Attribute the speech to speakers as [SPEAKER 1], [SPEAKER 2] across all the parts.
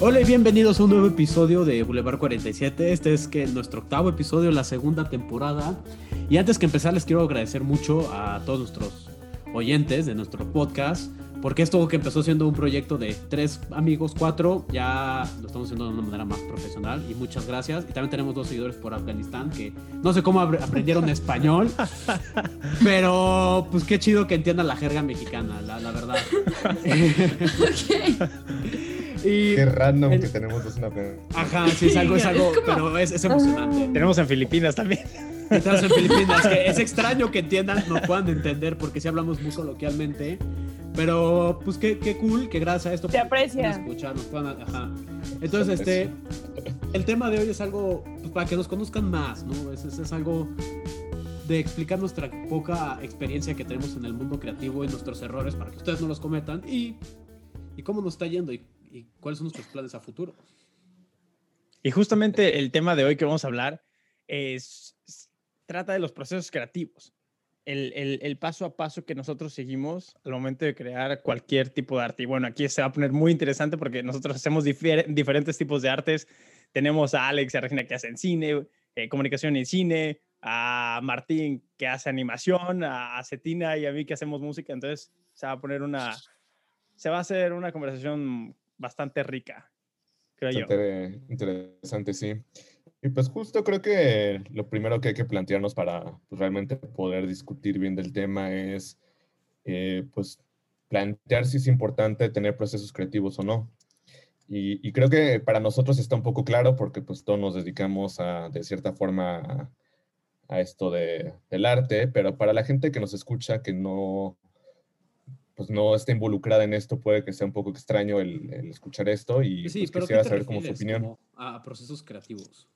[SPEAKER 1] Hola y bienvenidos a un nuevo episodio de Boulevard 47. Este es que nuestro octavo episodio, la segunda temporada. Y antes que empezar les quiero agradecer mucho a todos nuestros oyentes de nuestro podcast, porque esto que empezó siendo un proyecto de tres amigos, cuatro, ya lo estamos haciendo de una manera más profesional y muchas gracias. Y también tenemos dos seguidores por Afganistán que no sé cómo apre- aprendieron español, pero pues qué chido que entiendan la jerga mexicana, la, la verdad. y,
[SPEAKER 2] Qué random
[SPEAKER 1] el-
[SPEAKER 2] que tenemos dos una pe-
[SPEAKER 1] Ajá, sí, es algo, es algo, pero es, es emocionante.
[SPEAKER 3] Tenemos en Filipinas también.
[SPEAKER 1] Estamos en Filipinas, que es extraño que entiendan, no puedan entender, porque sí hablamos muy coloquialmente. Pero, pues qué, qué cool que gracias a esto
[SPEAKER 4] Se aprecia.
[SPEAKER 1] puedan escuchar, nos puedan- ajá. Entonces, este, el tema de hoy es algo pues, para que nos conozcan más, ¿no? Es, es, es algo de explicar nuestra poca experiencia que tenemos en el mundo creativo y nuestros errores para que ustedes no los cometan y, y cómo nos está yendo y, y cuáles son nuestros planes a futuro.
[SPEAKER 3] Y justamente el tema de hoy que vamos a hablar es, trata de los procesos creativos. El, el- el paso a paso que nosotros seguimos al momento de crear cualquier tipo de arte. Y bueno, aquí se va a poner muy interesante porque nosotros hacemos difier- diferentes tipos de artes. Tenemos a Alex y a Regina que hacen cine, eh, comunicación y cine, a Martín que hace animación, a, a Cetina y a mí que hacemos música. Entonces se va a poner una, se va a hacer una conversación bastante rica, creo yo.
[SPEAKER 2] Interesante, sí. Y pues justo creo que lo primero que hay que plantearnos para pues, realmente poder discutir bien del tema es eh, pues plantear si es importante tener procesos creativos o no. Y, creo que para nosotros está un poco claro porque pues todos nos dedicamos a, de cierta forma a, a esto de, del arte, pero para la gente que nos escucha que no pues no está involucrada en esto, puede que sea un poco extraño el, el escuchar esto y
[SPEAKER 1] Sí,
[SPEAKER 2] pues,
[SPEAKER 1] pero
[SPEAKER 2] quisiera
[SPEAKER 1] ¿qué te
[SPEAKER 2] saber como su opinión.
[SPEAKER 1] como a, procesos creativos?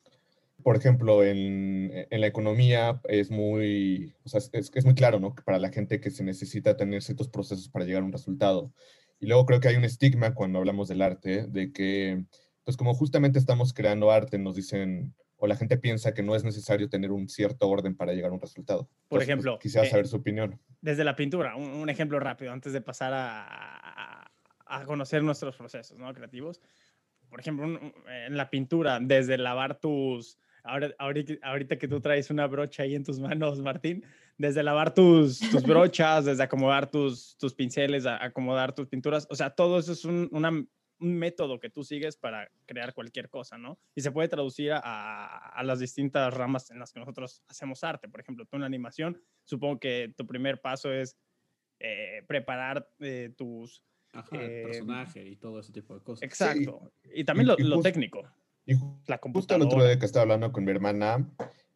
[SPEAKER 2] Por ejemplo, en, en la economía es muy, o sea, es, es muy claro, ¿no? Que para la gente que se necesita tener ciertos procesos para llegar a un resultado. Y luego creo que hay un estigma cuando hablamos del arte, de que, pues como justamente estamos creando arte, nos dicen, o la gente piensa que no es necesario tener un cierto orden para llegar a un resultado.
[SPEAKER 3] Por
[SPEAKER 2] Entonces, pues,
[SPEAKER 3] ejemplo,
[SPEAKER 2] quisiera
[SPEAKER 3] eh,
[SPEAKER 2] saber su opinión.
[SPEAKER 3] desde la pintura, un, un ejemplo rápido antes de pasar a, a- conocer nuestros procesos ¿no? creativos. Por ejemplo, un- en la pintura, desde lavar tus... Ahora, ahorita, ahorita que tú traes una brocha ahí en tus manos, Martín, desde lavar tus, tus brochas, desde acomodar tus, tus pinceles, a- acomodar tus pinturas, o sea, todo eso es un, una- un método que tú sigues para crear cualquier cosa, ¿no? Y se puede traducir a, a las distintas ramas en las que nosotros hacemos arte. Por ejemplo, tú en la animación, supongo que tu primer paso es eh, preparar eh, tus...
[SPEAKER 1] Ajá, el
[SPEAKER 3] Eh,
[SPEAKER 1] personaje y todo ese tipo de cosas.
[SPEAKER 3] Exacto. Y también lo,
[SPEAKER 2] y
[SPEAKER 3] lo
[SPEAKER 2] jus-
[SPEAKER 3] técnico,
[SPEAKER 2] Y ju-
[SPEAKER 3] la
[SPEAKER 2] Justo el otro día que estaba hablando con mi hermana,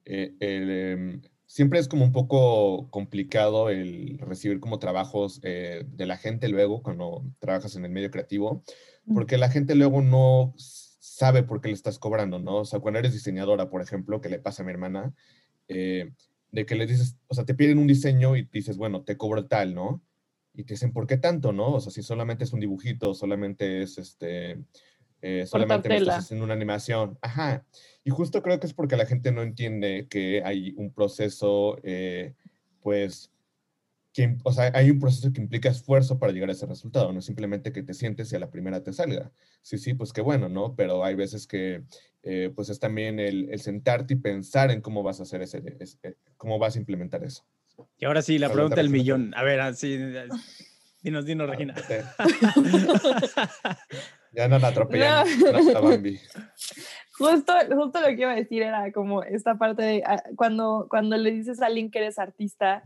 [SPEAKER 2] eh, el, em, siempre es como un poco complicado el recibir como trabajos eh, de la gente luego cuando trabajas en el medio creativo, porque la gente luego no sabe por qué le estás cobrando, ¿no? O sea, cuando eres diseñadora, por ejemplo, que le pasa a mi hermana, eh, de que le dices, o sea, te piden un diseño y dices, bueno, te cobro tal, ¿no? Y te dicen, ¿por qué tanto, no? O sea, si solamente es un dibujito, solamente es este, eh, solamente me
[SPEAKER 4] tela.
[SPEAKER 2] estás haciendo una animación. Ajá. Y justo creo que es porque la gente no entiende que hay un proceso, eh, pues, que, o sea, hay un proceso que implica esfuerzo para llegar a ese resultado, no es simplemente que te sientes y a la primera te salga. Sí, sí, pues qué bueno, ¿no? Pero hay veces que, eh, pues, es también el, el sentarte y pensar en cómo vas a hacer ese, ese- cómo vas a implementar eso.
[SPEAKER 3] Y ahora sí, la pregunta del millón. A ver, así, dinos, dinos, Regina.
[SPEAKER 2] Ya andan atropellando a Bambi.
[SPEAKER 4] Justo, justo lo que iba a decir era como esta parte de ah, cuando, cuando le dices a alguien que eres artista,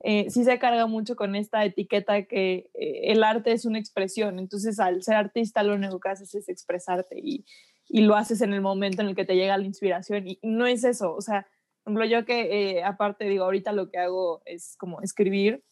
[SPEAKER 4] eh, sí se carga mucho con esta etiqueta que eh, el arte es una expresión. Entonces, al ser artista, lo único que haces es expresarte y, y lo haces en el momento en el que te llega la inspiración. Y no es eso. O sea, por ejemplo, yo que eh, aparte digo, ahorita lo que hago es como escribir.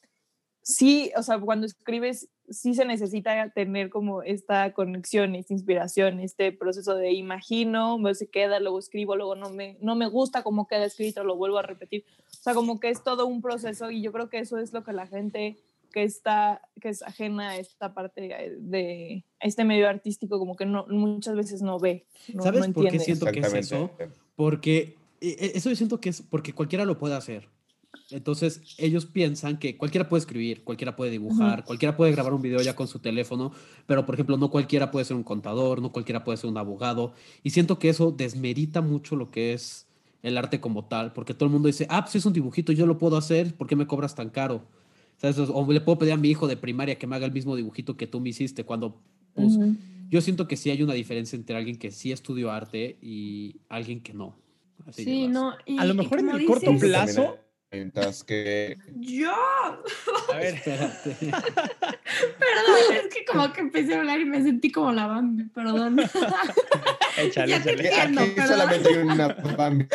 [SPEAKER 4] Sí, o sea, cuando escribes, sí se necesita tener como esta conexión, esta inspiración, este proceso de imagino, me se queda, luego escribo, luego no me, no me gusta cómo queda escrito, lo vuelvo a repetir. O sea, como que es todo un proceso y yo creo que eso es lo que la gente que está, que es ajena a esta parte eh, de este medio artístico, como que no, muchas veces no ve. No,
[SPEAKER 1] ¿Sabes
[SPEAKER 4] no
[SPEAKER 1] por qué siento que es eso? Porque eh, eh, eso yo siento que es porque cualquiera lo puede hacer. Entonces ellos piensan que cualquiera puede escribir, cualquiera puede dibujar, cualquiera puede grabar un video ya con su teléfono, pero por ejemplo no cualquiera puede ser un contador, no cualquiera puede ser un abogado. Y siento que eso desmerita mucho lo que es el arte como tal, porque todo el mundo dice, ah, pues es un dibujito, yo lo puedo hacer, ¿por qué me cobras tan caro? O le puedo pedir a mi hijo de primaria que me haga el mismo dibujito que tú me hiciste, cuando pues, yo siento que sí hay una diferencia entre alguien que sí estudió arte y alguien que no.
[SPEAKER 5] sí, no.
[SPEAKER 3] a lo mejor en el corto plazo
[SPEAKER 2] Mientras que.
[SPEAKER 5] ¡Yo!
[SPEAKER 3] A ver,
[SPEAKER 5] espérate. perdón, es que como que empecé a hablar y me sentí como la Bambi, perdón.
[SPEAKER 3] Échale, ya
[SPEAKER 5] échale. Entiendo,
[SPEAKER 2] Aquí solamente hay una Bambi.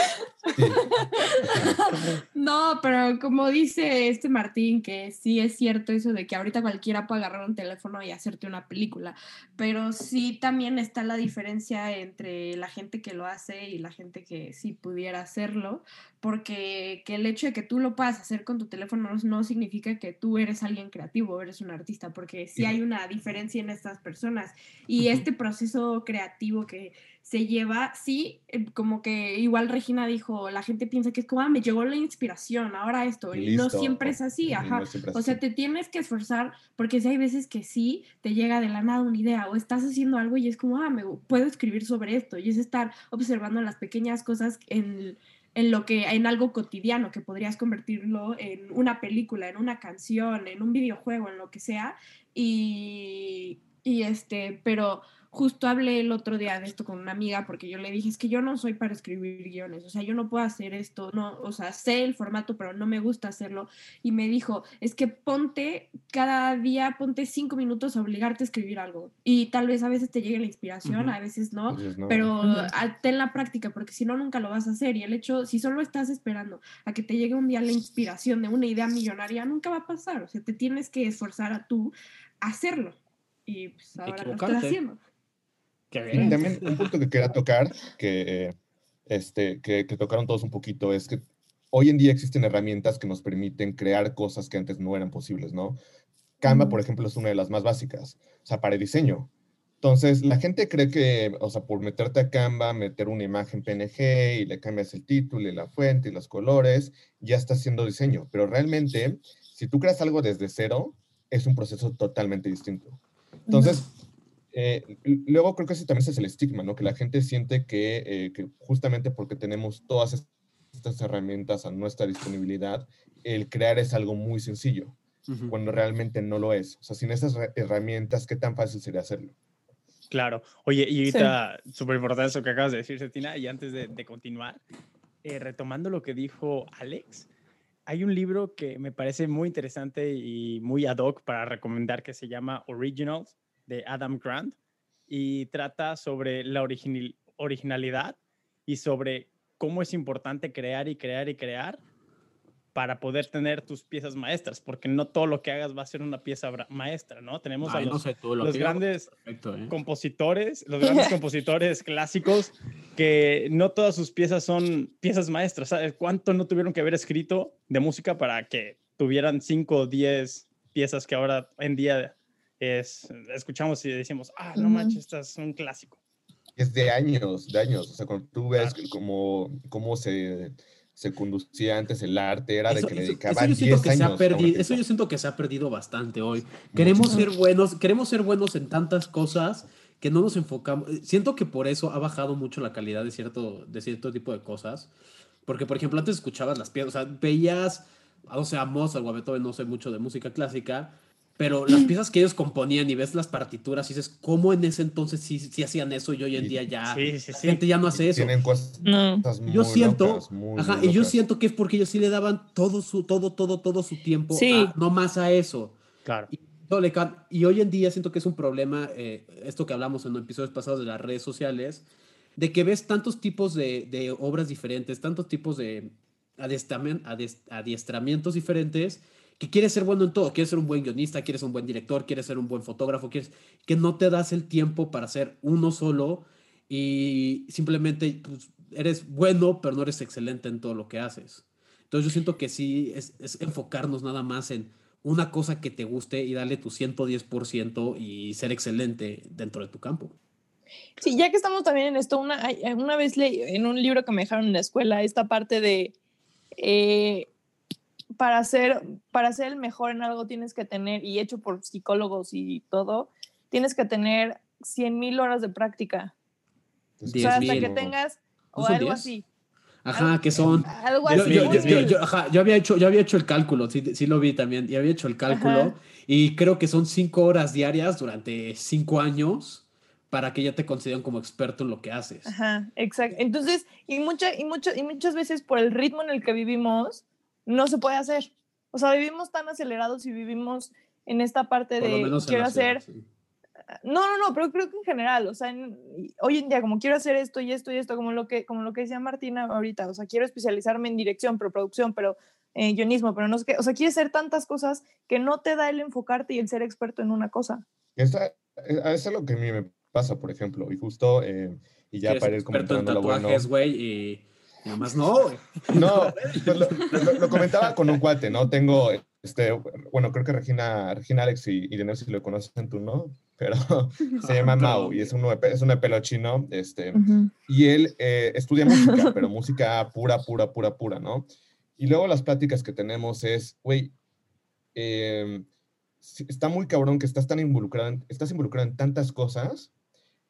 [SPEAKER 5] No, pero como dice este Martín, que sí es cierto eso de que ahorita cualquiera puede agarrar un teléfono y hacerte una película, pero sí también está la diferencia entre la gente que lo hace y la gente que sí pudiera hacerlo, porque que el hecho de que tú lo puedas hacer con tu teléfono no significa que tú eres alguien creativo, eres un artista, porque sí hay una diferencia en estas personas. Y este proceso creativo que se lleva, sí, eh, como que igual Regina dijo, la gente piensa que es como, ah, me llegó la inspiración, ahora esto, y, no siempre es así, ajá. o sea, te tienes que esforzar, porque si hay veces que sí, te llega de la nada una idea, o estás haciendo algo y es como, ah, me puedo escribir sobre esto, y es estar observando las pequeñas cosas en en lo que en algo cotidiano que podrías convertirlo en una película, en una canción, en un videojuego, en lo que sea. Y y este, pero justo hablé el otro día de esto con una amiga porque yo le dije, es que yo no soy para escribir guiones, o sea, yo no puedo hacer esto, no, o sea, sé el formato, pero no me gusta hacerlo. Y me dijo, es que ponte cada día, ponte cinco minutos a obligarte a escribir algo. Y tal vez a veces te llegue la inspiración, a veces no, pero ten la práctica, porque si no, nunca lo vas a hacer. Y el hecho, si solo estás esperando a que te llegue un día la inspiración de una idea millonaria, nunca va a pasar. O sea, te tienes que esforzar a tú hacerlo. Y pues ahora lo estoy haciendo.
[SPEAKER 2] También un punto que quería tocar, que, este, que, que tocaron todos un poquito, es que hoy en día existen herramientas que nos permiten crear cosas que antes no eran posibles, ¿no? Canva, por ejemplo, es una de las más básicas, o sea, para diseño. Entonces, la gente cree que, o sea, por meterte a Canva, meter una imagen PNG y le cambias el título y la fuente y los colores, ya está haciendo diseño. Pero realmente, si tú creas algo desde cero, es un proceso totalmente distinto. Entonces, eh, luego creo que ese también es el estigma, ¿no? Que la gente siente que, eh, que justamente porque tenemos todas estas herramientas a nuestra disponibilidad, el crear es algo muy sencillo, cuando realmente no lo es. O sea, sin esas herramientas, ¿qué tan fácil sería hacerlo?
[SPEAKER 3] Claro. Oye, y ahorita, súper importante eso que acabas de decir, Cetina, y antes de, de continuar, eh, retomando lo que dijo Alex, hay un libro que me parece muy interesante y muy ad hoc para recomendar que se llama Originals de Adam Grant y trata sobre la originalidad y sobre cómo es importante crear y crear y crear para poder tener tus piezas maestras, porque no todo lo que hagas va a ser una pieza maestra, ¿no? Tenemos a los, grandes ¿eh? compositores, los grandes compositores clásicos, que no todas sus piezas son piezas maestras. ¿Sabes cuánto no tuvieron que haber escrito de música para que tuvieran 5 o 10 piezas que ahora en día es, escuchamos y decimos, ah, no manches, esto es un clásico.
[SPEAKER 2] Es de años, de años. O sea, cuando tú ves cómo, cómo se, se conducía antes el arte, era de que le dedicaban eso, 10 años.
[SPEAKER 1] perdido, eso yo siento que se ha perdido bastante hoy. Queremos ser buenos, queremos ser buenos en tantas cosas que no nos enfocamos. Siento que por eso ha bajado mucho la calidad de cierto, de cierto tipo de cosas. Porque, por ejemplo, antes escuchabas las piezas, o sea, veías, o sea, Mozart o a Beethoven, no sé mucho de música clásica, pero las piezas que ellos componían y ves las partituras y dices, ¿cómo en ese entonces sí, sí hacían eso y hoy en día ya la gente ya no hace eso?
[SPEAKER 2] Tienen cosas muy
[SPEAKER 1] yo siento, ajá, y yo siento que es porque ellos sí le daban todo su, todo, todo, todo su tiempo, no más a eso.
[SPEAKER 3] Claro.
[SPEAKER 1] Y, y, hoy en día siento que es un problema, eh, esto que hablamos en los episodios pasados de las redes sociales, de que ves tantos tipos de, de obras diferentes, tantos tipos de adiestramientos diferentes, que quieres ser bueno en todo, quieres ser un buen guionista, quieres ser un buen director, quieres ser un buen fotógrafo, quieres que no te das el tiempo para ser uno solo y simplemente pues, eres bueno, pero no eres excelente en todo lo que haces. Entonces yo siento que sí es, enfocarnos nada más en una cosa que te guste y darle tu 110% y ser excelente dentro de tu campo.
[SPEAKER 4] Sí, ya que estamos también en esto, una, una vez leí en un libro que me dejaron en la escuela esta parte de eh, para ser, para ser el mejor en algo tienes que tener, y hecho por psicólogos y todo, tienes que tener 100 mil horas de práctica.
[SPEAKER 2] Pues,
[SPEAKER 4] O sea, hasta
[SPEAKER 1] 10,000.
[SPEAKER 4] que tengas, o
[SPEAKER 1] ¿No son
[SPEAKER 4] algo
[SPEAKER 1] 10?
[SPEAKER 4] así.
[SPEAKER 1] Ajá, que son.
[SPEAKER 4] Algo así.
[SPEAKER 1] yo- yo- yo- ajá, yo había hecho, yo había hecho el cálculo, sí, sí lo vi también, y había hecho el cálculo,
[SPEAKER 4] Ajá.
[SPEAKER 1] y creo que son cinco horas diarias durante cinco años para que ya te consideren como experto en lo que haces.
[SPEAKER 4] Ajá, exacto. Entonces, y, mucha, y, mucha, y muchas veces por el ritmo en el que vivimos, no se puede hacer. O sea, vivimos tan acelerados y vivimos en esta parte
[SPEAKER 1] Por
[SPEAKER 4] de quiero
[SPEAKER 1] la ciudad,
[SPEAKER 4] hacer.
[SPEAKER 1] sí.
[SPEAKER 4] No, no, no, pero creo que en general, o sea, en- hoy en día, como quiero hacer esto y esto y esto, como lo que, como lo que decía Martina ahorita, o sea, quiero especializarme en dirección, pero producción, pero eh, guionismo, pero no sé qué, o sea, quieres hacer tantas cosas que no te da el enfocarte y el ser experto en una cosa.
[SPEAKER 2] Esa- eh, eso es lo que a mí me pasa, por ejemplo, y justo, eh, y ya para ir
[SPEAKER 1] experto en
[SPEAKER 2] comentando lo bueno.
[SPEAKER 1] tatuajes, güey, y y nomás no, güey.
[SPEAKER 2] No, pues lo, lo- lo comentaba con un cuate, ¿no? Tengo, este, bueno, creo que Regina, Regina Alex y Irene si lo conocen tú, ¿no? Pero se llama. Mau y es un, es un pelo chino, este, y él eh, estudia música, pero música pura, pura, pura, pura, ¿no? Y luego las pláticas que tenemos es, güey, eh, está muy cabrón que estás tan involucrado, en- estás involucrado en tantas cosas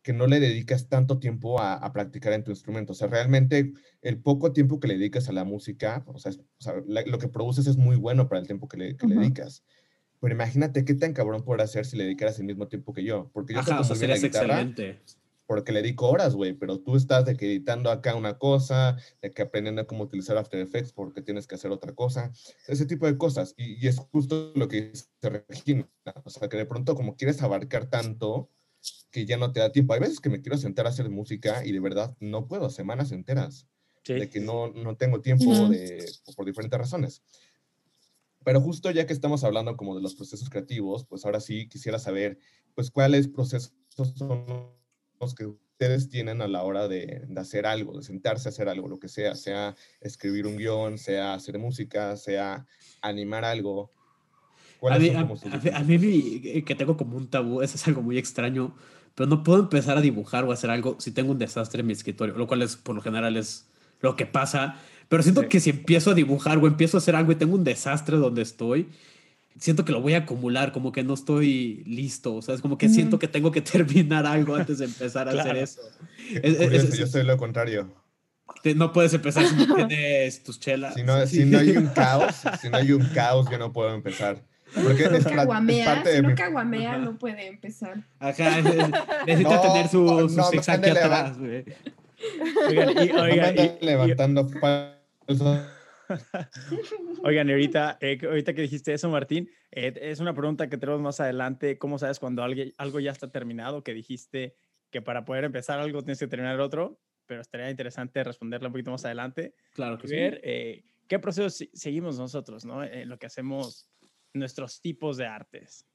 [SPEAKER 2] que no le dedicas tanto tiempo a, a practicar en tu instrumento. O sea, realmente el poco tiempo que le dedicas a la música, o sea, es- o sea, la- lo que produces es muy bueno para el tiempo que le, que le
[SPEAKER 4] Ujú.
[SPEAKER 2] dedicas. Pero imagínate qué tan cabrón podrá ser si le dedicaras el mismo tiempo que yo. Porque yo
[SPEAKER 1] Ajá,
[SPEAKER 2] toco
[SPEAKER 1] o sea,
[SPEAKER 2] muy bien la
[SPEAKER 1] serías
[SPEAKER 2] guitarra,
[SPEAKER 1] excelente.
[SPEAKER 2] porque le dedico horas, güey, pero tú estás de que editando acá una cosa, de que aprendiendo cómo utilizar After Effects porque tienes que hacer otra cosa, ese tipo de cosas. Y, y es justo lo que dice Regina, o sea, que de pronto como quieres abarcar tanto que ya no te da tiempo. Hay veces que me quiero sentar a hacer música y de verdad no puedo, semanas enteras,
[SPEAKER 3] Sí.
[SPEAKER 2] de que no, no tengo tiempo de, por diferentes razones. Pero justo ya que estamos hablando como de los procesos creativos, pues ahora sí quisiera saber, pues cuáles procesos son los que ustedes tienen a la hora de, de hacer algo, de sentarse a hacer algo, lo que sea, sea escribir un guion, sea hacer música, sea animar algo.
[SPEAKER 1] A
[SPEAKER 2] ¿Cuáles
[SPEAKER 1] mí,
[SPEAKER 2] son
[SPEAKER 1] a, a mí- a mí que tengo como un tabú, eso es algo muy extraño, pero no puedo empezar a dibujar o hacer algo si tengo un desastre en mi escritorio, lo cual es por lo general es lo que pasa, pero siento
[SPEAKER 3] Sí.
[SPEAKER 1] que si empiezo a dibujar o empiezo a hacer algo y tengo un desastre donde estoy, siento que lo voy a acumular, como que no estoy listo, o sea, es como que
[SPEAKER 4] Ujú.
[SPEAKER 1] siento que tengo que terminar algo antes de empezar a hacer
[SPEAKER 3] Claro.
[SPEAKER 1] eso.
[SPEAKER 2] Qué
[SPEAKER 1] Es- es-
[SPEAKER 2] curioso,
[SPEAKER 1] es-
[SPEAKER 2] yo soy lo contrario.
[SPEAKER 1] Te- No puedes empezar si no tienes tus chelas.
[SPEAKER 2] Si no, si no hay un caos, si no hay un caos, yo no puedo empezar. Porque es, es
[SPEAKER 5] Caguamea,
[SPEAKER 2] parte
[SPEAKER 5] si
[SPEAKER 2] de
[SPEAKER 5] no
[SPEAKER 2] mi...
[SPEAKER 5] caguamea no puede empezar.
[SPEAKER 1] Ajá, es- es- necesita
[SPEAKER 2] No,
[SPEAKER 1] tener su, su
[SPEAKER 2] no,
[SPEAKER 1] zigzag aquí atrás, güey.
[SPEAKER 3] Oigan, y,
[SPEAKER 2] No
[SPEAKER 3] oigan, y- y-
[SPEAKER 2] levantando falsos.
[SPEAKER 3] Oigan, ahorita, eh, que- ahorita que dijiste eso, Martín, eh, es una pregunta que tenemos más adelante. ¿Cómo sabes cuando alguien, algo ya está terminado? Que dijiste que para poder empezar algo tienes que terminar otro, pero estaría interesante responderla un poquito más adelante.
[SPEAKER 1] Claro que
[SPEAKER 3] y
[SPEAKER 1] sí.
[SPEAKER 3] ver eh, qué proceso si- seguimos nosotros, ¿no? En lo que hacemos nuestros tipos de artes.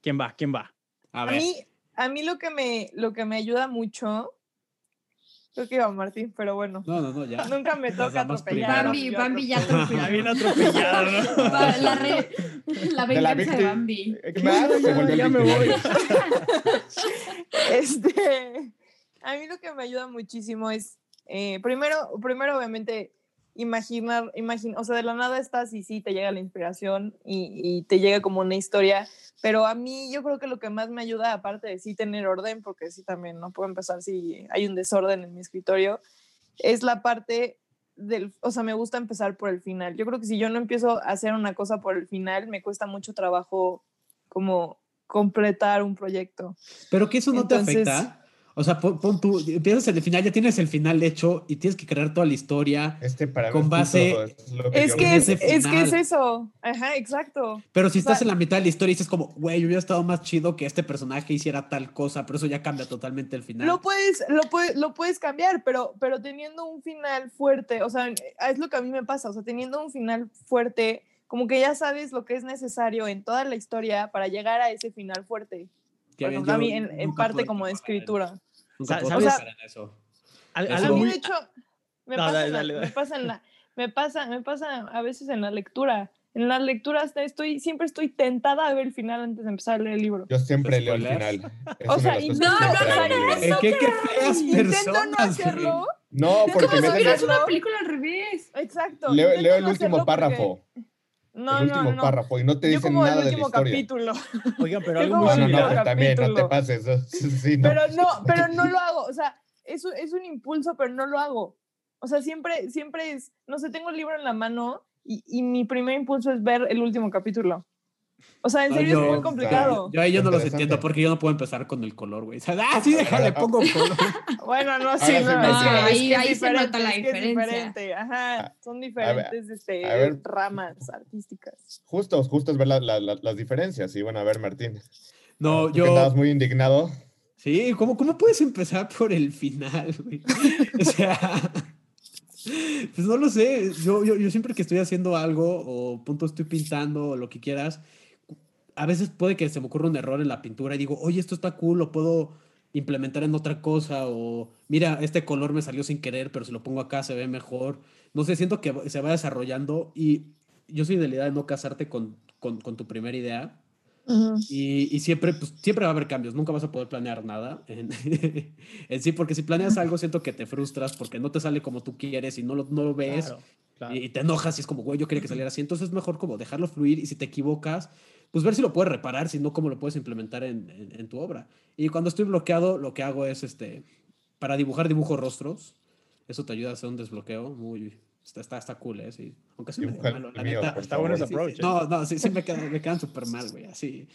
[SPEAKER 3] ¿Quién va? ¿Quién va?
[SPEAKER 1] A
[SPEAKER 4] A
[SPEAKER 1] ver.
[SPEAKER 4] mí, a mí lo que me, lo que me ayuda mucho, creo que iba Martín, pero bueno,
[SPEAKER 1] No, no, no, ya.
[SPEAKER 4] nunca me toca atropellar.
[SPEAKER 5] Bambi, Bambi ya
[SPEAKER 4] atropello.
[SPEAKER 5] atropelló.
[SPEAKER 3] Ya bien atropellado, ¿no?
[SPEAKER 5] La, re- la
[SPEAKER 2] De la
[SPEAKER 5] venganza de. Bambi.
[SPEAKER 3] Eh,
[SPEAKER 2] Claro,
[SPEAKER 3] ya- ya me voy.
[SPEAKER 4] Este, a mí lo que me ayuda muchísimo es, eh, primero, primero obviamente imaginar, imagin- o sea, de la nada estás y sí te llega la inspiración y, y te llega como una historia, pero a mí yo creo que lo que más me ayuda, aparte de sí tener orden, porque sí también no puedo empezar si hay un desorden en mi escritorio, es la parte del, o sea, me gusta empezar por el final. Yo creo que si yo no empiezo a hacer una cosa por el final, me cuesta mucho trabajo como completar un proyecto.
[SPEAKER 1] Pero que eso no
[SPEAKER 4] Entonces-
[SPEAKER 1] te afecta. O sea, pon, pon tú, empiezas en el final, ya tienes el final hecho y tienes que crear toda la historia.
[SPEAKER 2] Este para
[SPEAKER 1] Con base-
[SPEAKER 2] es lo
[SPEAKER 4] Es
[SPEAKER 2] yo
[SPEAKER 4] que es, que es eso. Ajá, exacto.
[SPEAKER 1] Pero si
[SPEAKER 4] O sea-
[SPEAKER 1] estás en la mitad de la historia y dices como, güey, hubiera estado más chido que este personaje hiciera tal cosa, pero eso ya cambia totalmente el final.
[SPEAKER 4] Lo puedes, lo puedes, lo puedes cambiar, pero, pero teniendo un final fuerte, o sea, es lo que a mí me pasa, o sea, teniendo un final fuerte, como que ya sabes lo que es necesario en toda la historia para llegar a ese final fuerte. Por ejemplo, a mí en, en parte como de escritura.
[SPEAKER 1] Nunca pude
[SPEAKER 3] ¿sabes?
[SPEAKER 1] en eso.
[SPEAKER 3] Al-
[SPEAKER 1] Eso-
[SPEAKER 4] A mí, de hecho, me,
[SPEAKER 3] No,
[SPEAKER 4] pasa,
[SPEAKER 3] dale, dale,
[SPEAKER 4] me pasa en la, me pasa, me pasa a veces en la lectura. En las lecturas estoy, siempre estoy tentada a ver el final antes de empezar a leer el libro.
[SPEAKER 2] Yo siempre leo el final. Es
[SPEAKER 4] O sea, y no, no, no, no.
[SPEAKER 1] ¿En qué, qué feas
[SPEAKER 4] Intento no
[SPEAKER 1] personas,
[SPEAKER 4] hacerlo.
[SPEAKER 2] No, porque
[SPEAKER 5] ¿Cómo
[SPEAKER 2] me
[SPEAKER 5] si una película al revés?
[SPEAKER 4] Exacto.
[SPEAKER 2] leo, leo el último
[SPEAKER 4] hacerlo porque-
[SPEAKER 2] párrafo.
[SPEAKER 4] No,
[SPEAKER 2] el
[SPEAKER 4] no,
[SPEAKER 2] último
[SPEAKER 4] no.
[SPEAKER 2] párrafo y no te
[SPEAKER 4] Yo
[SPEAKER 2] dicen
[SPEAKER 4] como
[SPEAKER 2] nada
[SPEAKER 4] el
[SPEAKER 2] de la
[SPEAKER 4] último
[SPEAKER 2] historia.
[SPEAKER 4] capítulo.
[SPEAKER 3] Oigan, pero algo muy
[SPEAKER 2] No, no, no, también, no te pases. Sí, sí, no.
[SPEAKER 4] Pero no, pero no lo hago. O sea, es, un- es un impulso, pero no lo hago. O sea, siempre, siempre es, no sé, tengo el libro en la mano y, y mi primer impulso es ver el último capítulo. O sea, en
[SPEAKER 1] No,
[SPEAKER 4] serio
[SPEAKER 1] yo-
[SPEAKER 4] es muy complicado.
[SPEAKER 1] Yo ahí yo no los entiendo porque yo no puedo empezar con el color, güey. O sea, ah, sí, déjale, pongo color.
[SPEAKER 4] Bueno, no, sí,
[SPEAKER 2] sí
[SPEAKER 4] no, es es
[SPEAKER 5] Ahí-
[SPEAKER 4] que es
[SPEAKER 5] ahí se nota la
[SPEAKER 4] es
[SPEAKER 5] diferencia.
[SPEAKER 4] diferente, Ajá, son diferentes este, ramas artísticas.
[SPEAKER 2] Justo, justo es ver la- la- la- las diferencias. Y bueno, a ver, Martín.
[SPEAKER 1] No,
[SPEAKER 2] que
[SPEAKER 1] yo.
[SPEAKER 2] andabas muy indignado.
[SPEAKER 1] Sí, ¿cómo, ¿cómo puedes empezar por el final, güey? O sea, pues no lo sé. Yo, yo, yo siempre que estoy haciendo algo o punto estoy pintando o lo que quieras, a veces puede que se me ocurra un error en la pintura y digo, oye, esto está cool, lo puedo implementar en otra cosa o mira, este color me salió sin querer, pero si lo pongo acá se ve mejor. No sé, siento que se va desarrollando y yo soy de la idea de no casarte con, con, con tu primera idea. Y, y siempre, pues, siempre va a haber cambios, nunca vas a poder planear nada en, en sí, porque si planeas algo siento que te frustras porque no te sale como tú quieres y no lo, no lo ves
[SPEAKER 3] Claro, claro.
[SPEAKER 1] y, y te enojas y es como, güey, yo quería que saliera así, entonces es mejor como dejarlo fluir y si te equivocas, pues ver si lo puedes reparar, si no, cómo lo puedes implementar en, en- en tu obra. Y cuando estoy bloqueado, lo que hago es, este, para dibujar, dibujo rostros, eso te ayuda a hacer un desbloqueo muy... Está, está, está cool, ¿eh? Sí. Aunque sí me
[SPEAKER 2] el
[SPEAKER 1] malo, la
[SPEAKER 2] mío,
[SPEAKER 1] neta.
[SPEAKER 3] Está bueno ese
[SPEAKER 2] favor.
[SPEAKER 1] Sí, sí.
[SPEAKER 3] approach. ¿eh?
[SPEAKER 1] No, no, sí, sí me quedan, me quedan súper mal, güey, así.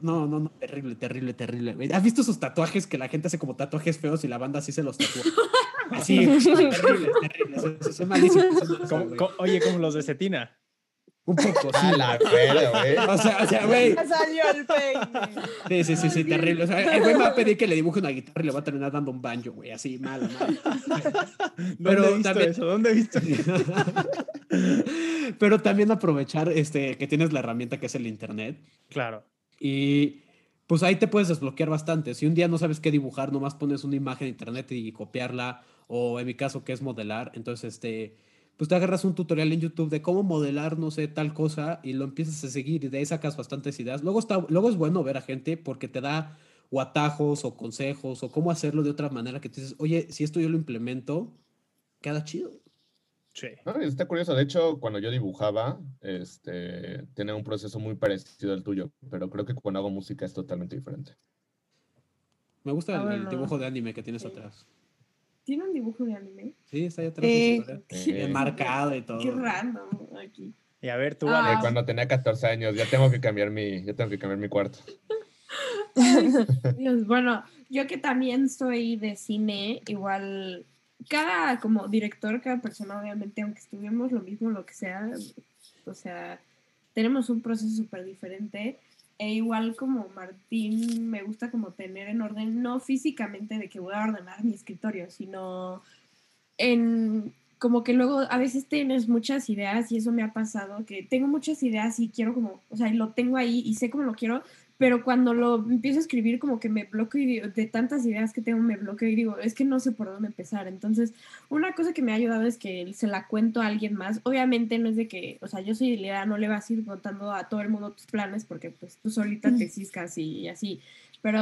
[SPEAKER 1] No, no, no, terrible, terrible, terrible. güey. ¿Has visto esos tatuajes que la gente hace como tatuajes feos y la banda así se los tatúa? Así, terrible, terrible. Eso, eso, eso es malísimo. eso es malísimo,
[SPEAKER 3] Como-
[SPEAKER 1] güey.
[SPEAKER 3] co- oye, como los de Cetina.
[SPEAKER 1] Un poco, sí.
[SPEAKER 2] A la güey.
[SPEAKER 1] O sea, o sea, güey.
[SPEAKER 4] Salió el peine.
[SPEAKER 1] Sí, sí, sí, sí, terrible. O sea, el güey me va a pedir que le dibuje una guitarra y le va a terminar dando un banjo, güey, así, mal, mal.
[SPEAKER 3] ¿Dónde
[SPEAKER 1] Pero
[SPEAKER 3] he visto
[SPEAKER 1] también-
[SPEAKER 3] eso? ¿Dónde he visto
[SPEAKER 1] Pero también aprovechar este, que tienes la herramienta que es el internet
[SPEAKER 3] Claro.
[SPEAKER 1] y pues ahí te puedes desbloquear bastante. Si un día no sabes qué dibujar, nomás pones una imagen en internet y copiarla, o en mi caso que es modelar, entonces este, pues te agarras un tutorial en YouTube de cómo modelar, no sé, tal cosa y lo empiezas a seguir y de ahí sacas bastantes ideas. Luego, está, luego es bueno ver a gente porque te da o atajos o consejos o cómo hacerlo de otra manera que tú dices, oye, si esto yo lo implemento, queda chido.
[SPEAKER 3] Sí.
[SPEAKER 2] Está curioso. De hecho, cuando yo dibujaba, este, tenía un proceso muy parecido al tuyo, pero creo que cuando hago música es totalmente diferente.
[SPEAKER 1] Me gusta
[SPEAKER 5] Ah,
[SPEAKER 1] el, dibujo de anime que tienes
[SPEAKER 5] Sí.
[SPEAKER 1] atrás.
[SPEAKER 5] ¿Tiene un dibujo de anime?
[SPEAKER 1] Sí, está ahí atrás.
[SPEAKER 2] Eh,
[SPEAKER 1] marcado y todo.
[SPEAKER 5] Qué random aquí.
[SPEAKER 3] Y a ver, tú,
[SPEAKER 5] Ah.
[SPEAKER 2] eh, cuando tenía 14 años, ya tengo que cambiar mi, ya tengo que cambiar mi cuarto.
[SPEAKER 5] Dios, bueno, yo que también soy de cine, igual cada como director, cada persona, obviamente, aunque estudiemos lo mismo, lo que sea, o sea, tenemos un proceso súper diferente. E igual como Martín, me gusta como tener en orden, no físicamente de que voy a ordenar mi escritorio, sino en como que luego a veces tienes muchas ideas y eso me ha pasado, que tengo muchas ideas y quiero como, o sea, lo tengo ahí y sé cómo lo quiero, pero cuando lo empiezo a escribir como que me bloqueo y digo- de tantas ideas que tengo me bloqueo y digo, es que no sé por dónde empezar. Entonces, una cosa que me ha ayudado es que se la cuento a alguien más. Obviamente no es de que, o sea, yo soy idea, no le vas a ir contando a todo el mundo tus planes porque pues tú solita te ciscas y, y así. Pero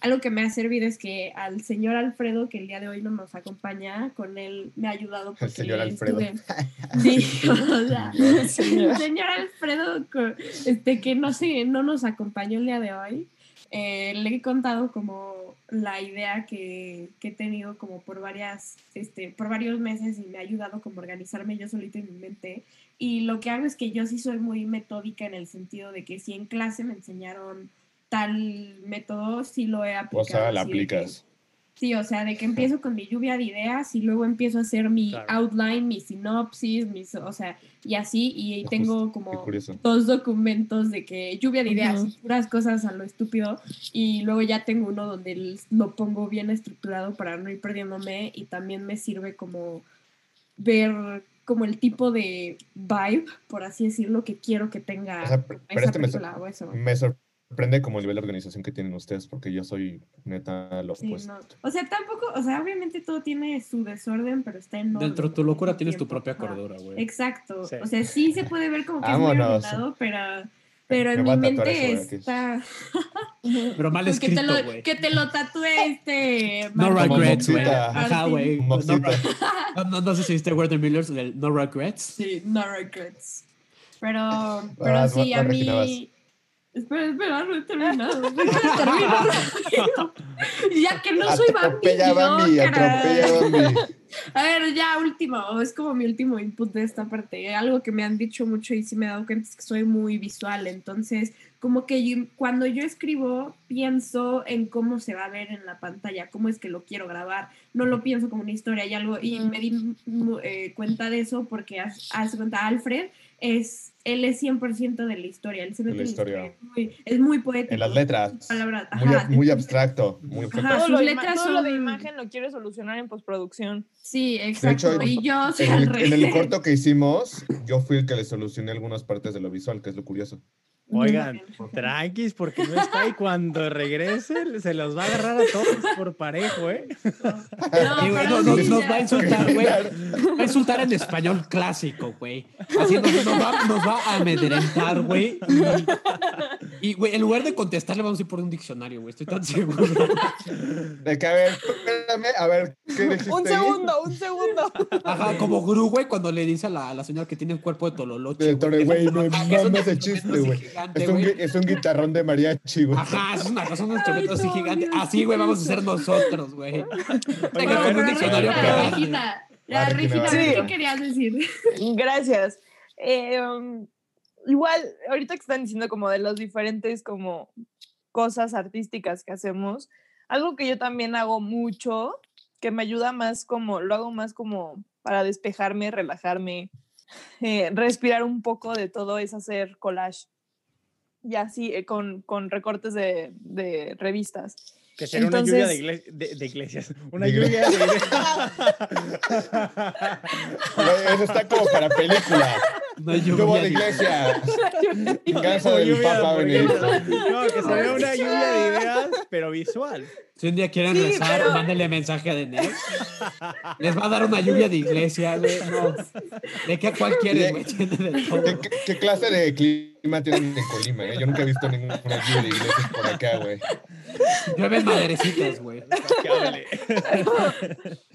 [SPEAKER 5] algo que me ha servido es que al señor Alfredo, que el día de hoy no nos acompaña, con él me ha ayudado porque
[SPEAKER 2] señor Alfredo.
[SPEAKER 5] estuve- Sí, o sea, el
[SPEAKER 4] Señor.
[SPEAKER 5] Alfredo, este, que no, sé, no nos acompañó el día de hoy, eh, le he contado como la idea que, que he tenido como por varias, este, por varios meses y me ha ayudado como a organizarme yo solita en mi mente. Y lo que hago es que yo sí soy muy metódica en el sentido de que si en clase me enseñaron tal método, sí lo he aplicado.
[SPEAKER 2] O sea, la
[SPEAKER 5] así de que-
[SPEAKER 2] aplicas.
[SPEAKER 5] Sí, o sea, de que empiezo con mi lluvia de ideas y luego empiezo a hacer mi
[SPEAKER 3] Claro.
[SPEAKER 5] outline, mi sinopsis, mis, o sea, y así, y ahí tengo como dos documentos de que lluvia de ideas,
[SPEAKER 4] Ujú.
[SPEAKER 5] puras cosas a lo estúpido, y luego ya tengo uno donde lo pongo bien estructurado para no ir perdiéndome y también me sirve como ver como el tipo de vibe, por así decirlo, que quiero que tenga
[SPEAKER 2] O sea, pero
[SPEAKER 5] esa
[SPEAKER 2] este me,
[SPEAKER 5] película o eso.
[SPEAKER 2] me sorprende como el nivel de organización que tienen ustedes, porque yo soy neta lo
[SPEAKER 5] Sí,
[SPEAKER 2] opuesto.
[SPEAKER 5] no. O sea, tampoco, o sea, obviamente todo tiene su desorden, pero está en.
[SPEAKER 1] Dentro de tu locura tienes tu
[SPEAKER 5] tiempo.
[SPEAKER 1] propia
[SPEAKER 5] Ajá.
[SPEAKER 1] cordura, güey.
[SPEAKER 5] Exacto.
[SPEAKER 3] Sí.
[SPEAKER 5] O sea, sí se puede ver como que es muy
[SPEAKER 2] Vámonos.
[SPEAKER 5] ordenado, pero, Pero en
[SPEAKER 2] Me
[SPEAKER 5] mi
[SPEAKER 2] a tatuar
[SPEAKER 5] mente está.
[SPEAKER 1] Pero mal
[SPEAKER 5] Pues que, te
[SPEAKER 1] escrito,
[SPEAKER 5] lo,
[SPEAKER 1] güey.
[SPEAKER 5] que te lo tatúe este.
[SPEAKER 1] No regrets, güey. Ajá, güey. No, no, no, sé si viste Werner Miller, el No Regrets.
[SPEAKER 5] Sí, no regrets. Pero, pero
[SPEAKER 2] Vas,
[SPEAKER 5] sí, a mí. Espera, espera, no he terminado. Ya que no soy.
[SPEAKER 2] Atropella Bambi,
[SPEAKER 5] caray.
[SPEAKER 2] atropella Bambi.
[SPEAKER 5] A ver, ya último, es como mi último input de esta parte. Algo que me han dicho mucho y sí me he dado cuenta es que soy muy visual. Entonces, como que yo- cuando yo escribo, pienso en cómo se va a ver en la pantalla, cómo es que lo quiero grabar. No lo pienso como una historia y algo. Y me di mu- eh, cuenta de eso porque, haz cuenta, Alfred es. Él es 100% de la historia. Él se mete
[SPEAKER 2] la
[SPEAKER 5] en
[SPEAKER 2] historia.
[SPEAKER 5] Es muy, es muy poético.
[SPEAKER 2] En las letras.
[SPEAKER 5] Palabras,
[SPEAKER 2] Muy,
[SPEAKER 5] ajá.
[SPEAKER 2] muy abstracto. Muy
[SPEAKER 5] Ajá.
[SPEAKER 2] abstracto.
[SPEAKER 4] Todo,
[SPEAKER 5] sus letras
[SPEAKER 4] todo lo de
[SPEAKER 5] son-
[SPEAKER 4] imagen lo quiere solucionar en postproducción.
[SPEAKER 5] Sí, exacto.
[SPEAKER 2] hecho,
[SPEAKER 5] y yo soy
[SPEAKER 2] En
[SPEAKER 5] al
[SPEAKER 2] el, en el corto que hicimos, yo fui el que le solucioné algunas partes de lo visual, que es lo curioso.
[SPEAKER 3] Oigan, tranquis, porque no está y cuando regrese se los va a agarrar a todos por parejo, ¿eh?
[SPEAKER 5] No,
[SPEAKER 1] no, nos va a insultar, güey. Va a insultar en español clásico, güey. Así nos, nos va, nos va a amedrentar, güey. Y, y, güey, en lugar de contestarle, vamos a ir por un diccionario, güey. Estoy tan seguro.
[SPEAKER 2] De que, a ver, espérame, a ver, ¿qué dijiste
[SPEAKER 4] Un
[SPEAKER 2] ahí?
[SPEAKER 4] segundo, un segundo.
[SPEAKER 1] Ajá, como Gru, güey, cuando le dice a la, a la señora que tiene el cuerpo de Tololoche.
[SPEAKER 2] De Tore, güey, me
[SPEAKER 1] Ajá, que es un
[SPEAKER 2] mama ese chiste, güey. Es un, es un guitarrón de mariachi, güey.
[SPEAKER 1] Ajá, es una cosa, un instrumento así
[SPEAKER 5] no,
[SPEAKER 1] gigante. Así, güey, vamos a ser nosotros, güey. Tengo
[SPEAKER 5] No,
[SPEAKER 1] con un diccionario
[SPEAKER 5] Regina, ya,
[SPEAKER 2] Ah, Regina.
[SPEAKER 5] ¿qué querías decir?
[SPEAKER 4] Gracias. Eh, um, igual, ahorita que están diciendo como de las diferentes como cosas artísticas que hacemos, algo que yo también hago mucho, que me ayuda más como, lo hago más como para despejarme, relajarme, eh, respirar un poco de todo, es hacer collage. Y así, eh, con, con recortes de, de revistas.
[SPEAKER 3] Que será una lluvia de, de- de iglesias. Una
[SPEAKER 2] De
[SPEAKER 3] lluvia de
[SPEAKER 2] Güey, Eso está como para película.
[SPEAKER 1] No hay lluvia
[SPEAKER 2] de
[SPEAKER 1] de-
[SPEAKER 2] iglesia. Casa del
[SPEAKER 3] lluvia de
[SPEAKER 2] Papa. Benedicto.
[SPEAKER 3] No, que se vea una lluvia de ideas, pero visual.
[SPEAKER 1] Si un día quieren
[SPEAKER 4] Sí,
[SPEAKER 1] rezar,
[SPEAKER 4] pero-
[SPEAKER 1] mándenle mensaje a Denés. Les va a dar una lluvia de iglesia, güey. No. ¿De qué cuál quieren, güey? De.
[SPEAKER 2] ¿Qué, qué, qué clase de clima tienen en Colima? eh? Yo nunca he visto ninguna lluvia de iglesias por acá, güey.
[SPEAKER 1] Llueven madrecitas, güey.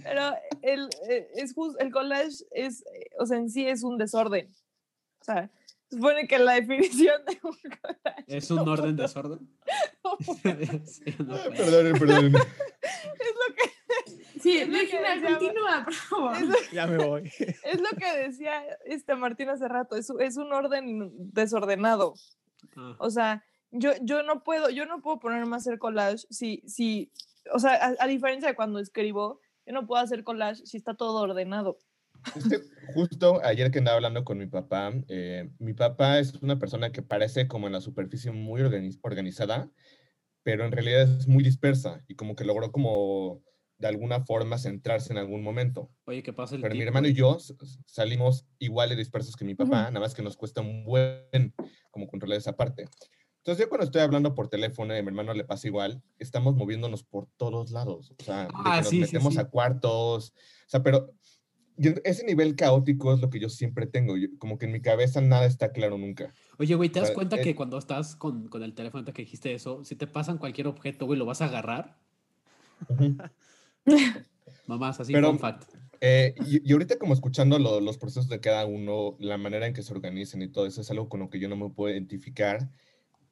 [SPEAKER 4] Pero el, eh, es jus- el collage es, eh, o sea, en sí es un desorden. O sea, se supone que la definición de un collage.
[SPEAKER 1] ¿Es un orden desorden? Sí, no,
[SPEAKER 2] Ay,
[SPEAKER 1] güey.
[SPEAKER 2] Perdón, perdón.
[SPEAKER 4] Es lo que,
[SPEAKER 5] Sí,
[SPEAKER 4] Es lo que
[SPEAKER 5] Regina,
[SPEAKER 4] decía-
[SPEAKER 5] continúa, por favor.
[SPEAKER 3] Ya me voy.
[SPEAKER 4] es lo que decía este Martín hace rato, es, es un orden desordenado.
[SPEAKER 1] Ah,
[SPEAKER 4] O sea, yo, yo no puedo, yo no puedo ponerme a hacer collage si, si, o sea, a, a diferencia de cuando escribo, yo no puedo hacer collage si está todo ordenado.
[SPEAKER 2] Este, justo ayer que andaba hablando con mi papá, eh, mi papá es una persona que parece como en la superficie muy organiz- organizada, pero en realidad es muy dispersa y como que logró como de alguna forma centrarse en algún momento.
[SPEAKER 1] Oye, ¿qué pasa el
[SPEAKER 2] Pero mi hermano y yo salimos igual de dispersos que mi papá, nada más que nos cuesta un buen como controlar esa parte. Entonces yo cuando estoy hablando por teléfono y a mi hermano le pasa igual, estamos moviéndonos por todos lados. O sea, de
[SPEAKER 1] Ah,
[SPEAKER 2] que nos
[SPEAKER 1] sí, sí,
[SPEAKER 2] metemos
[SPEAKER 1] sí.
[SPEAKER 2] a cuartos. O sea, pero ese nivel caótico es lo que yo siempre tengo. yo- como que en mi cabeza nada está claro nunca.
[SPEAKER 1] Oye, güey, ¿te das
[SPEAKER 2] sea,
[SPEAKER 1] cuenta
[SPEAKER 2] eh,
[SPEAKER 1] que cuando estás con, con el teléfono que dijiste eso, si te pasan cualquier objeto, güey, lo vas a agarrar? Mamás, así,
[SPEAKER 2] Pero-
[SPEAKER 1] fun fact.
[SPEAKER 2] Eh, y, y ahorita como escuchando lo- los procesos de cada uno, la manera en que se organizan y todo eso es algo con lo que yo no me puedo identificar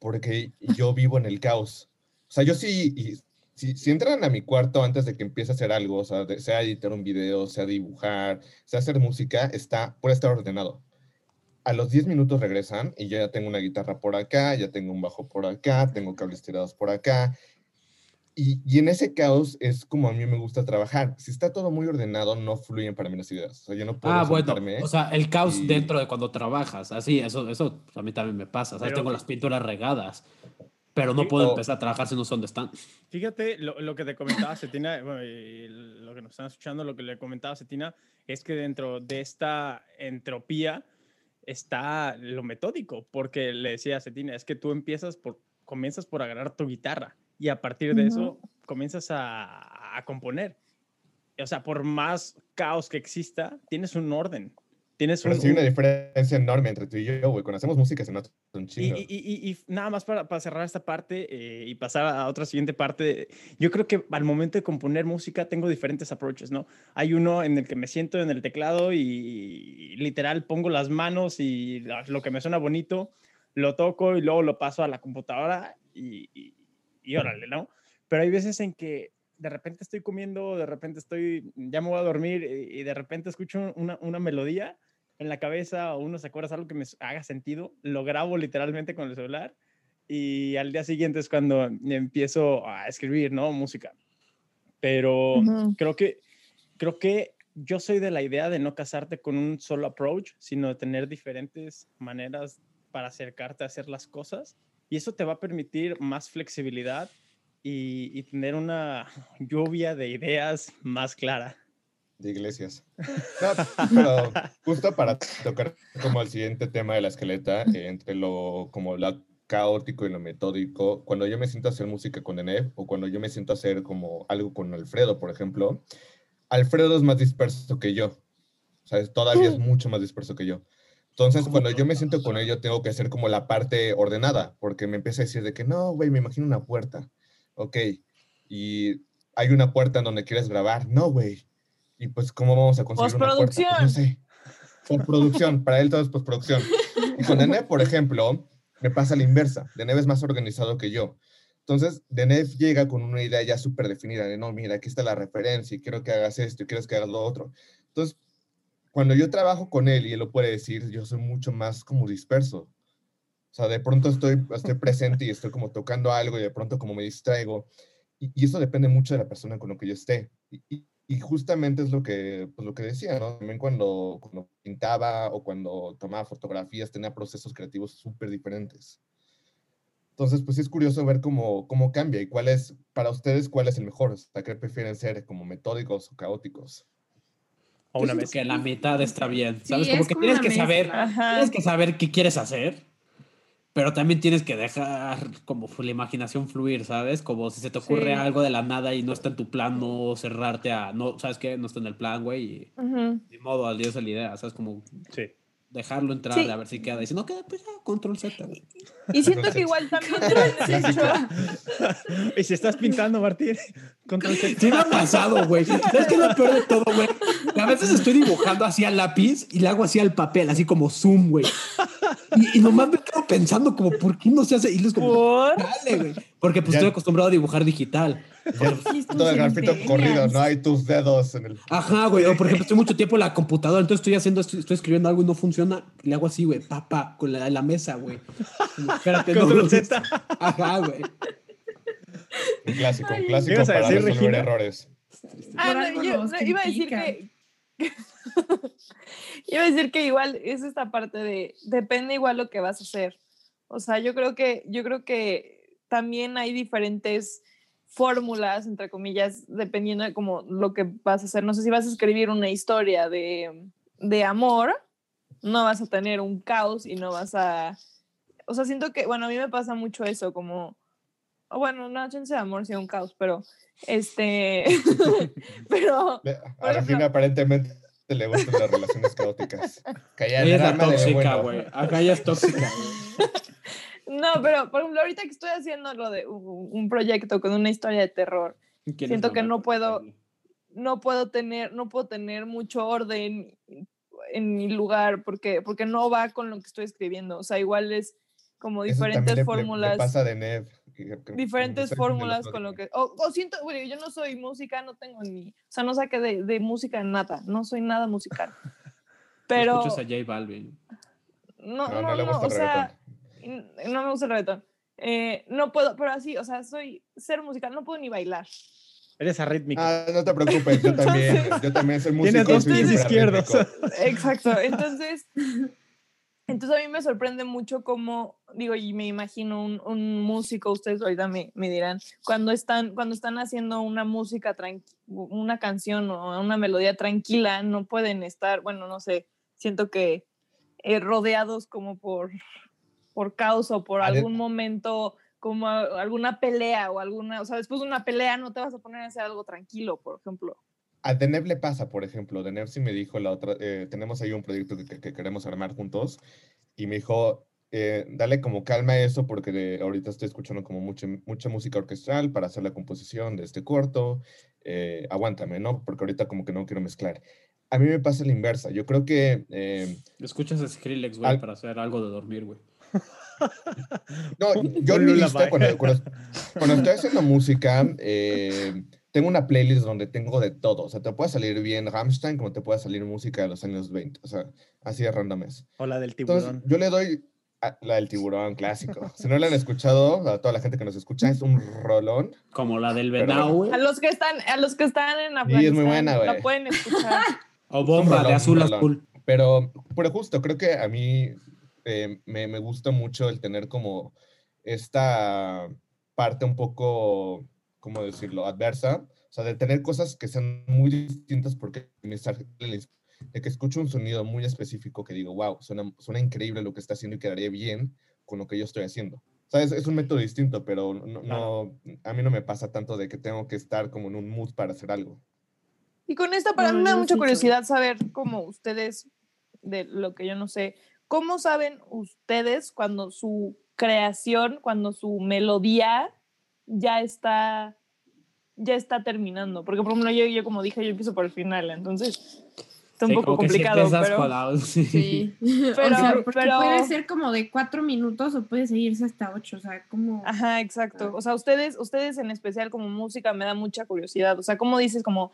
[SPEAKER 2] porque yo vivo en el caos. O sea, yo sí, y si, si entran a mi cuarto antes de que empiece a hacer algo, o sea, de- sea editar un video, sea dibujar, sea hacer música, está, puede estar ordenado. A los 10 minutos regresan y yo ya tengo una guitarra por acá, ya tengo un bajo por acá, tengo cables tirados por acá. Y, y en ese caos es como a mí me gusta trabajar. Si está todo muy ordenado, no fluyen para mí las ideas. O sea, yo no puedo
[SPEAKER 1] Ah, bueno, o sea, el caos
[SPEAKER 2] y-
[SPEAKER 1] dentro de cuando trabajas, así, eso, eso a mí también me pasa, ¿sabes?
[SPEAKER 3] Pero-
[SPEAKER 1] Tengo las pinturas regadas, pero no puedo empezar a trabajar si no sé dónde están.
[SPEAKER 3] Fíjate, lo, lo que te comentaba Cetina, bueno, y lo que nos están escuchando, lo que le comentaba Cetina, es que dentro de esta entropía está lo metódico, porque le decía a Cetina, es que tú empiezas por, comienzas por agarrar tu guitarra y a partir de eso comienzas a, a componer. O sea, por más caos que exista, tienes un orden. Tienes
[SPEAKER 2] Pero
[SPEAKER 3] un,
[SPEAKER 2] sí hay una
[SPEAKER 3] un-
[SPEAKER 2] diferencia enorme entre tú y yo, güey. Cuando hacemos música se nota un
[SPEAKER 3] Y,
[SPEAKER 2] chingo.
[SPEAKER 3] y- y- y nada más para, para cerrar esta parte eh, y pasar a otra siguiente parte, yo creo que al momento de componer música tengo diferentes approaches, ¿no? Hay uno en el que me siento en el teclado y, literal pongo las manos y lo que me suena bonito, lo toco y luego lo paso a la computadora y, y, órale, ¿no? Pero hay veces en que de repente estoy comiendo, de repente estoy, ya me voy a dormir y, y de repente escucho una, una melodía en la cabeza o uno se acuerda de algo que me haga sentido, lo grabo literalmente con el celular y al día siguiente es cuando empiezo a escribir, ¿no? Música. Pero creo que creo que yo soy de la idea de no casarte con un solo approach, sino de tener diferentes maneras para acercarte a hacer las cosas y eso te va a permitir más flexibilidad y, y tener una lluvia de ideas más clara.
[SPEAKER 2] De iglesias. No, pero justo para tocar como el siguiente tema de la esqueleta, eh, entre lo como lo caótico y lo metódico, cuando yo me siento a hacer música con Eneb o cuando yo me siento a hacer como algo con Alfredo, por ejemplo, Alfredo es más disperso que yo. O sea, todavía es mucho más disperso que yo. Entonces, cuando yo me siento con él, yo tengo que hacer como la parte ordenada, porque me empieza a decir de que no, güey, me imagino una puerta. Ok. Y hay una puerta en donde quieres grabar. No, güey. Y pues, ¿cómo vamos a conseguir una puerta? Pues, no
[SPEAKER 4] Postproducción.
[SPEAKER 2] sé. Postproducción. Para él todo es postproducción. Y con Deneb, por ejemplo, me pasa la inversa. Deneb es más organizado que yo. Entonces, Deneb llega con una idea ya súper definida de, no, mira, aquí está la referencia y quiero que hagas esto y quiero que hagas lo otro. Entonces, cuando yo trabajo con él y él lo puede decir, yo soy mucho más como disperso. O sea, de pronto estoy, estoy presente y estoy como tocando algo y de pronto como me distraigo. Y, y eso depende mucho de la persona con la que yo esté. Y, y- y justamente es lo que, pues lo que decía, ¿no? También cuando, cuando pintaba o cuando tomaba fotografías tenía procesos creativos súper diferentes. Entonces, pues sí es curioso ver cómo, cómo cambia y cuál es, para ustedes, cuál es el mejor. O sea, ¿qué prefieren ser, como metódicos o caóticos?
[SPEAKER 3] O una mezcla.
[SPEAKER 1] que la mitad está bien,
[SPEAKER 5] Sí,
[SPEAKER 1] ¿sabes? como
[SPEAKER 5] es
[SPEAKER 1] que
[SPEAKER 5] como
[SPEAKER 1] tienes
[SPEAKER 5] una
[SPEAKER 1] que saber.
[SPEAKER 4] Ajá.
[SPEAKER 1] tienes que saber qué quieres hacer, pero también tienes que dejar como la imaginación fluir, ¿sabes? Como si se te ocurre
[SPEAKER 4] Sí.
[SPEAKER 1] algo de la nada y no está en tu plan, no cerrarte a, no, ¿sabes qué? No está en el plan, güey, y de modo, al día es la idea, ¿sabes? Como
[SPEAKER 3] Sí.
[SPEAKER 1] Dejarlo entrar,
[SPEAKER 4] Sí.
[SPEAKER 1] a ver si queda, y si no queda, pues ya, control Z, güey.
[SPEAKER 4] Y siento que igual también
[SPEAKER 3] y si estás pintando, Martín, control Z.
[SPEAKER 1] Sí me ha pasado, güey. ¿Sabes qué es lo peor de todo, güey? Que a veces estoy dibujando así al lápiz y le hago así al papel, así como zoom, güey. Y, y nomás me quedo pensando como, ¿por qué no se hace? Y es como,
[SPEAKER 4] ¿Por?
[SPEAKER 1] dale, güey. Porque pues
[SPEAKER 2] Ya-
[SPEAKER 1] estoy acostumbrado a dibujar digital.
[SPEAKER 5] Sí,
[SPEAKER 2] Todo el grafito corrido, no hay tus dedos en el...
[SPEAKER 1] Ajá, güey. O por ejemplo, estoy mucho tiempo en la computadora, entonces estoy haciendo, estoy, estoy escribiendo algo y no funciona. Le hago así, güey, papá, con la, la mesa, güey. Espérate, no. Ajá, güey.
[SPEAKER 2] Un clásico, un clásico
[SPEAKER 3] ¿Ibas a
[SPEAKER 2] para
[SPEAKER 3] decir,
[SPEAKER 2] resolver
[SPEAKER 3] Regina?
[SPEAKER 2] errores.
[SPEAKER 4] Ah, no, yo no, iba a decir que. iba a decir que igual es esta parte de. Depende igual lo que vas a hacer. O sea, yo creo que, yo creo que también hay diferentes fórmulas, entre comillas, dependiendo de como lo que vas a hacer. No sé si vas a escribir una historia de, de amor, no vas a tener un caos y no vas a. O sea, siento que, bueno, a mí me pasa mucho eso, como. o Bueno, no, chance de amor, sí, un caos, pero. Este. pero.
[SPEAKER 2] A Regina aparentemente le gustan las relaciones caóticas. Calla,
[SPEAKER 1] Ella es la tóxica,
[SPEAKER 2] bueno.
[SPEAKER 1] güey. Acá ella es tóxica, güey.
[SPEAKER 4] No, pero por ejemplo, ahorita que estoy haciendo lo de un proyecto con una historia de terror,
[SPEAKER 1] ¿Quién es
[SPEAKER 4] Siento que no puedo- no puedo tener, no puedo tener mucho orden en mi lugar porque, porque no va con lo que estoy escribiendo. O sea, igual es como diferentes
[SPEAKER 2] le-
[SPEAKER 4] fórmulas.
[SPEAKER 2] Le pasa de que-
[SPEAKER 4] diferentes fórmulas con lo que o, o siento yo no soy música no tengo ni o sea no saqué de, de música nada no soy nada musical pero
[SPEAKER 1] Escuchas a J Balvin.
[SPEAKER 4] no
[SPEAKER 2] No,
[SPEAKER 4] no
[SPEAKER 2] no
[SPEAKER 4] no, o sea no me gusta el reggaetón Eh, no puedo pero así o sea soy ser musical no puedo ni bailar
[SPEAKER 3] Eres arrítmico.
[SPEAKER 2] Ah, no te preocupes, yo también,
[SPEAKER 4] Entonces-
[SPEAKER 2] yo también soy músico.
[SPEAKER 3] Tienes dos pies izquierdos.
[SPEAKER 4] Exacto. Entonces, entonces a mí me sorprende mucho cómo, digo, y me imagino un, un músico, ustedes ahorita me, me dirán, cuando están, cuando están haciendo una música, una canción o una melodía tranquila, no pueden estar, bueno, no sé, siento que eh, rodeados como por, por caos o por
[SPEAKER 2] de-
[SPEAKER 4] algún momento como a- alguna pelea o alguna, o sea, después de una pelea no te vas a poner a hacer algo tranquilo, por ejemplo.
[SPEAKER 2] A Deneb le pasa, por ejemplo. Deneb sí me dijo la otra, eh, tenemos ahí un proyecto que, que, queremos armar juntos y me dijo, eh, dale como calma a eso porque ahorita estoy escuchando como mucha, mucha música orquestral para hacer la composición de este corto. Eh, aguántame, ¿no? Porque ahorita como que no quiero mezclar. A mí me pasa la inversa. Yo creo que... Eh,
[SPEAKER 1] Escuchas a Skrillex, güey, para hacer algo de dormir, güey.
[SPEAKER 2] No, yo listo cuando, cuando, cuando, estoy haciendo música, eh, tengo una playlist donde tengo de todo. O sea, te puede salir bien Rammstein como te puede salir música de los años 20. O sea, así de random es.
[SPEAKER 3] O la del tiburón. Entonces,
[SPEAKER 2] yo le doy la del tiburón clásico. Si no la han escuchado, a toda la gente que nos escucha, es un rolón.
[SPEAKER 1] Como la del venado.
[SPEAKER 4] A los que están, a los que están en
[SPEAKER 2] Afganistán, sí, es muy buena, güey.
[SPEAKER 4] La pueden escuchar.
[SPEAKER 1] o bomba de azul a azul.
[SPEAKER 2] Pero, pero justo, creo que a mí eh, me, me gusta mucho el tener como esta parte un poco, ¿cómo decirlo?, adversa. O sea, de tener cosas que sean muy distintas porque de que escucho un sonido muy específico que digo, wow, suena, suena increíble lo que está haciendo y quedaría bien con lo que yo estoy haciendo. ¿Sabes? Es un método distinto, pero no, no, a mí no me pasa tanto de que tengo que estar como en un mood para hacer algo.
[SPEAKER 4] Y con esta, para mí me da mucha curiosidad saber cómo ustedes, de lo que yo no sé, ¿cómo saben ustedes cuando su creación, cuando su melodía ya está, ya está terminando? Porque, por ejemplo, yo, yo como dije, yo empiezo por el final, entonces Está un poco complicado, pero...
[SPEAKER 5] Sí, pero, puede ser como de cuatro minutos o puede seguirse hasta ocho, o sea, como...
[SPEAKER 4] Ajá, exacto. O sea, ustedes, ustedes en especial como música me da mucha curiosidad. O sea, ¿cómo dices como,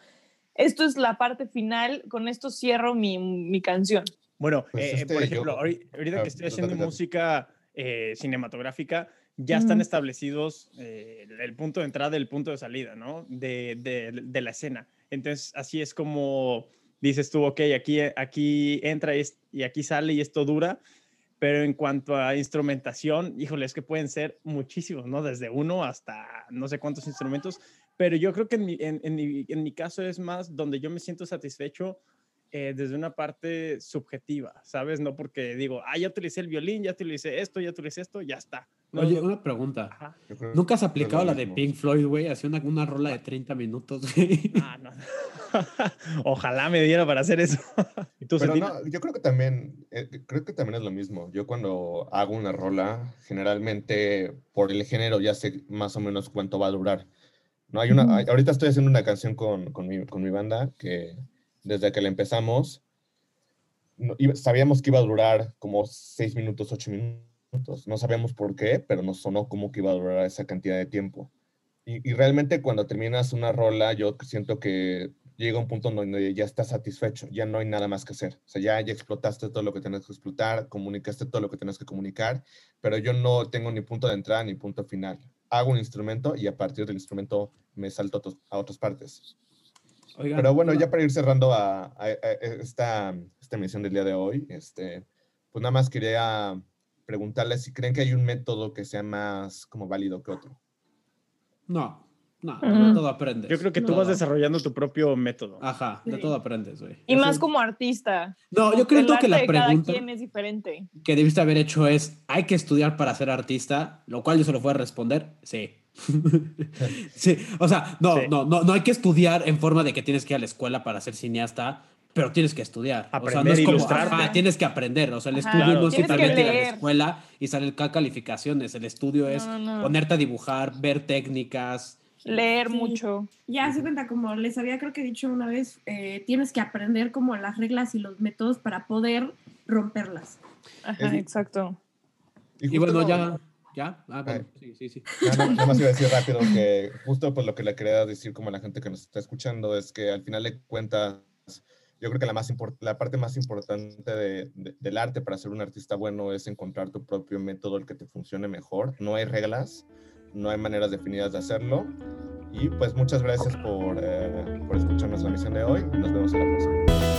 [SPEAKER 4] esto es la parte final, con esto cierro mi, mi canción?
[SPEAKER 3] Bueno, pues eh, este, por ejemplo, ahorita ah, que estoy haciendo música eh, cinematográfica, ya están establecidos eh, el punto de entrada y el punto de salida, ¿no? De, de, de la escena. Entonces, así es como dices tú, ok, aquí, aquí entra y aquí sale y esto dura, pero en cuanto a instrumentación, híjole, es que pueden ser muchísimos, ¿no? Desde uno hasta no sé cuántos instrumentos, pero yo creo que en mi, en, mi, en mi caso es más donde yo me siento satisfecho eh, desde una parte subjetiva, ¿sabes? No porque digo, ah, ya utilicé el violín, ya utilicé esto, ya utilicé esto, ya está.
[SPEAKER 1] Oye, una pregunta. ¿Nunca has aplicado la de Pink Floyd, güey? Hacía una, una rola de 30 minutos, güey. Ah, no.
[SPEAKER 3] Ojalá me diera para hacer eso.
[SPEAKER 2] Pero no, yo creo que también, eh, creo que también es lo mismo. Yo cuando hago una rola, generalmente por el género ya sé más o menos cuánto va a durar. No hay una, ahorita estoy haciendo una canción con, con, mi, con mi banda que desde que la empezamos, sabíamos que iba a durar como seis minutos, ocho minutos. No sabíamos por qué, pero nos sonó como que iba a durar esa cantidad de tiempo. Y, realmente cuando terminas una rola, yo siento que llega un punto donde ya estás satisfecho, ya no hay nada más que hacer. O sea, ya, ya explotaste todo lo que tienes que explotar, comunicaste todo lo que tienes que comunicar, pero yo no tengo ni punto de entrada ni punto final. Hago un instrumento y a partir del instrumento me salto a otras partes. Pero bueno, ya para ir cerrando a, esta, esta emisión del día de hoy, este, pues nada más quería preguntarles si creen que hay un método que sea más como válido que otro.
[SPEAKER 1] No, no, de todo aprendes.
[SPEAKER 3] Yo creo que tú vas desarrollando tu propio método.
[SPEAKER 1] Ajá, de todo aprendes, güey.
[SPEAKER 4] Y más como artista.
[SPEAKER 1] No, yo creo que la pregunta
[SPEAKER 4] es diferente.
[SPEAKER 1] que debiste haber hecho es, ¿hay que estudiar para ser artista? Lo cual yo se lo fui a responder, sí. sí, o sea, no, no, no, no hay que estudiar en forma de que tienes que ir a la escuela para ser cineasta, pero tienes que estudiar.
[SPEAKER 3] Aprender, o sea, no es como,
[SPEAKER 1] tienes que aprender. O sea, el estudio no es simplemente ir a la escuela y salir calificaciones. El estudio es ponerte a dibujar, ver técnicas.
[SPEAKER 4] Leer mucho.
[SPEAKER 5] Ya se cuenta, como les había creo que dicho una vez, eh, tienes que aprender como las reglas y los métodos para poder romperlas.
[SPEAKER 4] Ajá, exacto.
[SPEAKER 1] Y, bueno, ya ¿Ya? Ah, bueno, sí, sí, sí.
[SPEAKER 2] Nada, más iba a decir rápido que justo por lo que le quería decir como a la gente que nos está escuchando es que al final de cuentas, yo creo que la, más la parte más importante de, del arte para ser un artista bueno es encontrar tu propio método, el que te funcione mejor. No hay reglas, no hay maneras definidas de hacerlo. Y pues muchas gracias por, eh, por escucharnos la misión de hoy y nos vemos en la próxima.